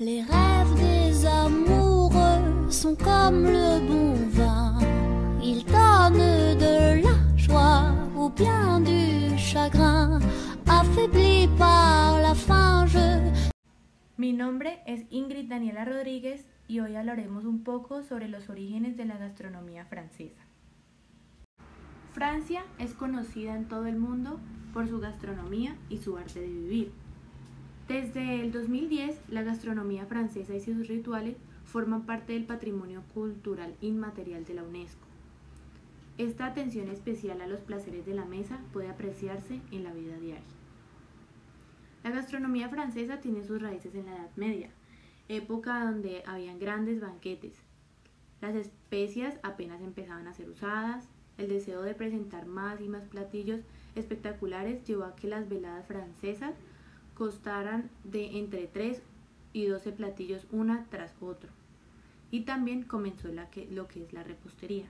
Les rêves des amoureux sont comme le bon vin. Ils donnent de la joie ou bien du chagrin. Affaibli par la faim, je Mi nombre es Ingrid Daniela Rodríguez y hoy hablaremos un poco sobre los orígenes de la gastronomía francesa. Francia es conocida en todo el mundo por su gastronomía y su arte de vivir. Desde el 2010, la gastronomía francesa y sus rituales forman parte del patrimonio cultural inmaterial de la UNESCO. Esta atención especial a los placeres de la mesa puede apreciarse en la vida diaria. La gastronomía francesa tiene sus raíces en la Edad Media, época donde habían grandes banquetes. Las especias apenas empezaban a ser usadas, el deseo de presentar más y más platillos espectaculares llevó a que las veladas francesas costaran de entre 3 y 12 platillos una tras otro. Y también comenzó lo que es la repostería.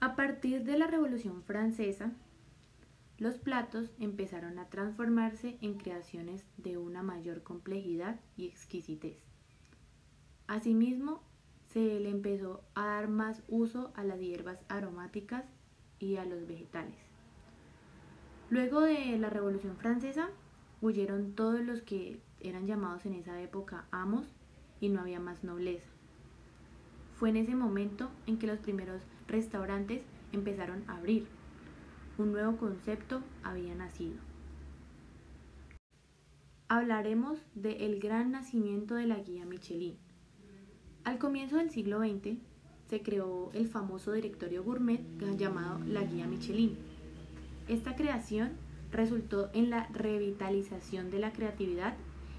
A partir de la Revolución Francesa, los platos empezaron a transformarse en creaciones de una mayor complejidad y exquisitez. Asimismo, se le empezó a dar más uso a las hierbas aromáticas y a los vegetales. Luego de la Revolución Francesa, huyeron todos los que eran llamados en esa época amos y no había más nobleza. Fue en ese momento en que los primeros restaurantes empezaron a abrir. Un nuevo concepto había nacido. Hablaremos del gran nacimiento de la guía Michelin. Al comienzo del siglo XX se creó el famoso directorio gourmet llamado la guía Michelin. Esta creación resultó en la revitalización de la creatividad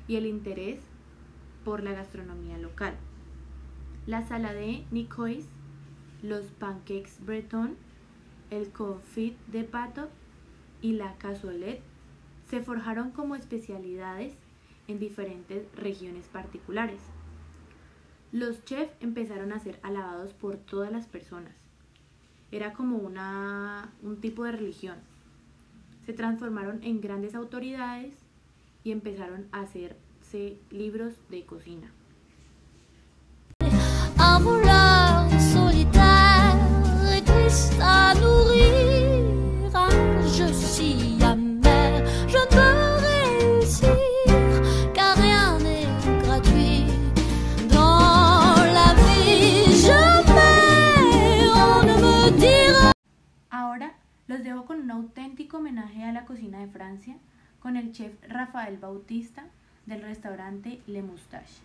y el interés por la gastronomía local. La salade Nicois, los pancakes breton, el confit de pato y la cassoulet se forjaron como especialidades en diferentes regiones particulares. Los chefs empezaron a ser alabados por todas las personas. Era como una, un tipo de religión. Se transformaron en grandes autoridades y empezaron a hacerse libros de cocina. Con un auténtico homenaje a la cocina de Francia con el chef Rafael Bautista del restaurante Le Moustache.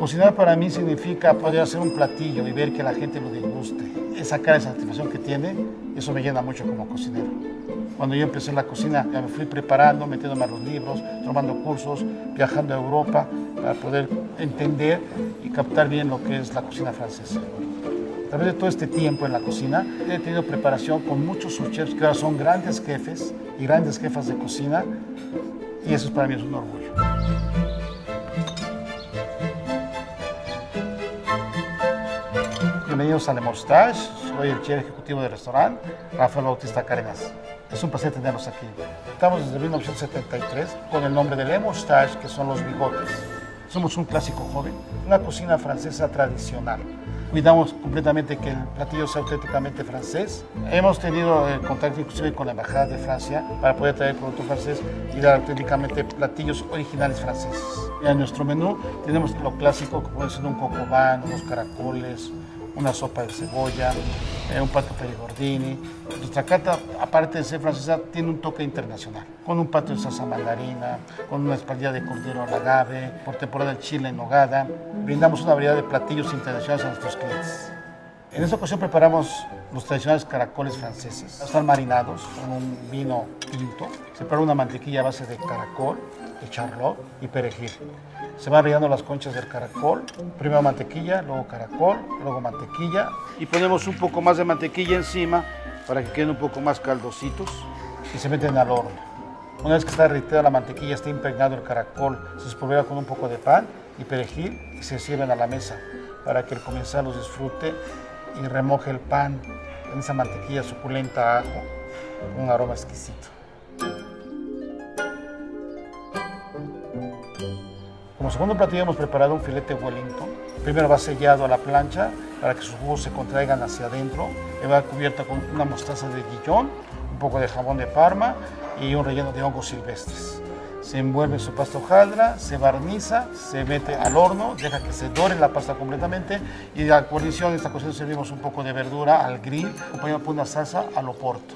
Cocinar para mí significa poder hacer un platillo y ver que la gente lo disguste. Esa cara de satisfacción que tiene, eso me llena mucho como cocinero. Cuando yo empecé la cocina, me fui preparando, metiéndome a los libros, tomando cursos, viajando a Europa para poder entender y captar bien lo que es la cocina francesa. A través de todo este tiempo en la cocina, he tenido preparación con muchos chefs que ahora son grandes jefes y grandes jefas de cocina, y eso para mí es un orgullo. Bienvenidos a Le Moustache, soy el chef ejecutivo del restaurante, Rafael Bautista Cárdenas. Es un placer tenerlos aquí. Estamos desde 1973 con el nombre de Le Moustache, que son los bigotes. Somos un clásico joven, una cocina francesa tradicional. Cuidamos completamente que el platillo sea auténticamente francés. Hemos tenido eh, contacto inclusive con la Embajada de Francia para poder traer producto francés y dar auténticamente platillos originales franceses. En nuestro menú tenemos lo clásico, como puede ser un cocobán, unos caracoles, una sopa de cebolla, eh, un pato perigordini. Nuestra carta, aparte de ser francesa, tiene un toque internacional, con un pato de salsa mandarina, con una espaldilla de cordero al agave, por temporada el chile en nogada. Brindamos una variedad de platillos internacionales a nuestros clientes. En esta ocasión preparamos los tradicionales caracoles franceses. Están marinados con un vino tinto. Se prepara una mantequilla a base de caracol, de charlotte y perejil. Se van rellenando las conchas del caracol. Primero mantequilla, luego caracol, luego mantequilla. Y ponemos un poco más de mantequilla encima para que queden un poco más caldositos y se meten al horno. Una vez que está derretida la mantequilla, está impregnado el caracol, se espolvora con un poco de pan y perejil y se sirven a la mesa para que el comensal los disfrute y remoje el pan en esa mantequilla suculenta a ajo, un aroma exquisito. Como segundo platillo hemos preparado un filete Wellington. Primero va sellado a la plancha para que sus jugos se contraigan hacia adentro. Y va cubierto con una mostaza de guillón, un poco de jamón de parma y un relleno de hongos silvestres. Se envuelve su pasta hojaldra, se barniza, se mete al horno, deja que se dore la pasta completamente y de la guarnición, en esta cocción servimos un poco de verdura al grill, acompañado por una salsa al oporto.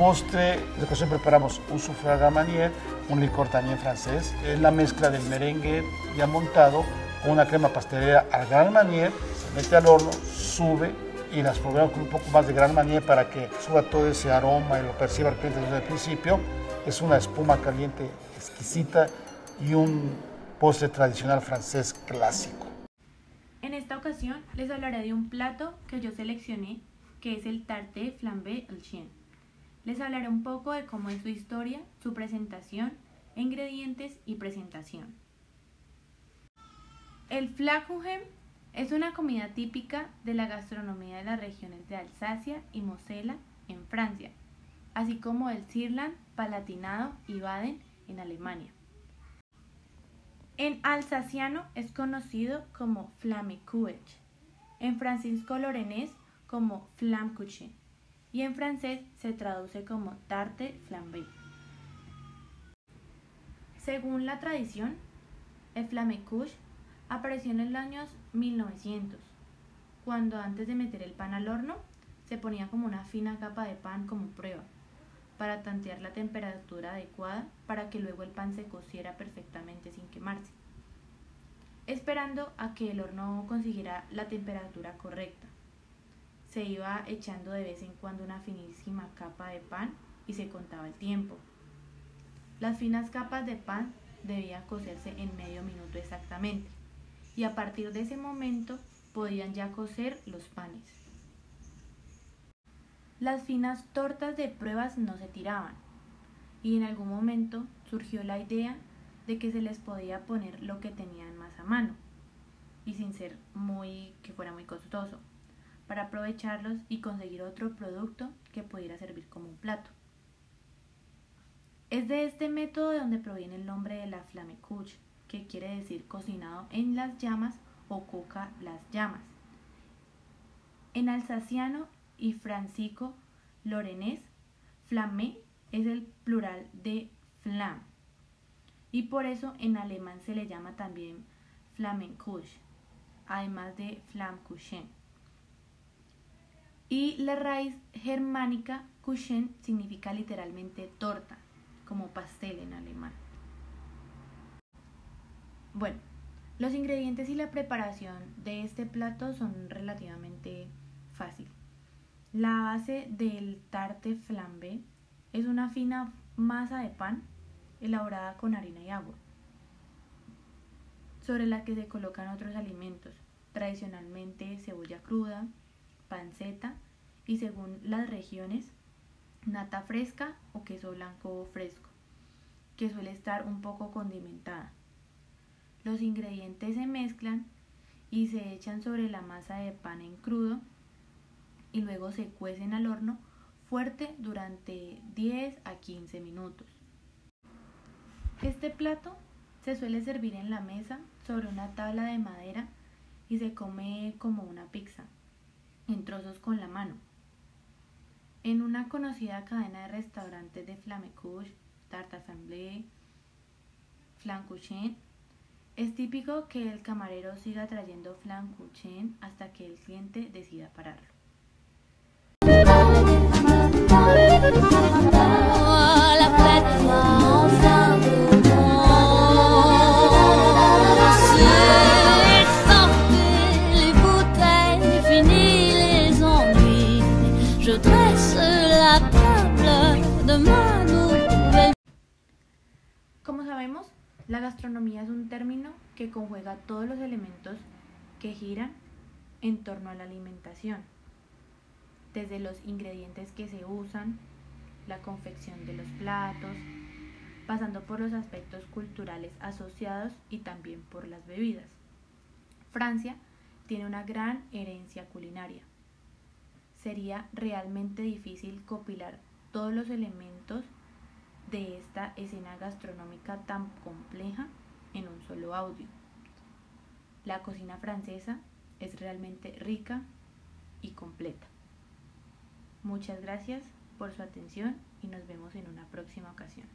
Postre de cocción preparamos un soufflé à un licor también francés. Es la mezcla del merengue ya montado con una crema pastelera al Grand Marnier, se mete al horno, sube y las probamos con un poco más de Grand Marnier para que suba todo ese aroma y lo perciba el cliente desde el principio. Es una espuma caliente exquisita y un postre tradicional francés clásico. En esta ocasión les hablaré de un plato que yo seleccioné, que es el tarte flambé al chien. Les hablaré un poco de cómo es su historia, su presentación, ingredientes y presentación. El Flakuchen es una comida típica de la gastronomía de las regiones de Alsacia y Mosela en Francia, así como el Sirland, Palatinado y Baden en Alemania. En alsaciano es conocido como Flammekuech, en francisco lorenés como Flammkuchen y en francés se traduce como tarte flambé. Según la tradición, el flamecouche apareció en los años 1900, cuando antes de meter el pan al horno se ponía como una fina capa de pan como prueba, para tantear la temperatura adecuada para que luego el pan se cociera perfectamente sin quemarse, esperando a que el horno consiguiera la temperatura correcta se iba echando de vez en cuando una finísima capa de pan y se contaba el tiempo. Las finas capas de pan debían cocerse en medio minuto exactamente y a partir de ese momento podían ya cocer los panes. Las finas tortas de pruebas no se tiraban y en algún momento surgió la idea de que se les podía poner lo que tenían más a mano y sin ser muy que fuera muy costoso para aprovecharlos y conseguir otro producto que pudiera servir como un plato. Es de este método de donde proviene el nombre de la flammekuche, que quiere decir cocinado en las llamas o coca las llamas. En alsaciano y francico lorenés, flamme es el plural de flam. Y por eso en alemán se le llama también Flammenkuche, además de Flammkuchen. Y la raíz germánica Kuchen significa literalmente torta, como pastel en alemán. Bueno, los ingredientes y la preparación de este plato son relativamente fácil. La base del tarte flambe es una fina masa de pan elaborada con harina y agua, sobre la que se colocan otros alimentos, tradicionalmente cebolla cruda, panceta y según las regiones, nata fresca o queso blanco fresco, que suele estar un poco condimentada. Los ingredientes se mezclan y se echan sobre la masa de pan en crudo y luego se cuecen al horno fuerte durante 10 a 15 minutos. Este plato se suele servir en la mesa sobre una tabla de madera y se come como una pizza en trozos con la mano. En una conocida cadena de restaurantes de Flammekuche, Tarte Assemblée, Flancuchen, es típico que el camarero siga trayendo flancuchen hasta que el cliente decida pararlo. La gastronomía es un término que conjuega todos los elementos que giran en torno a la alimentación, desde los ingredientes que se usan, la confección de los platos, pasando por los aspectos culturales asociados y también por las bebidas. Francia tiene una gran herencia culinaria. Sería realmente difícil copilar todos los elementos de esta escena gastronómica tan compleja en un solo audio. La cocina francesa es realmente rica y completa. Muchas gracias por su atención y nos vemos en una próxima ocasión.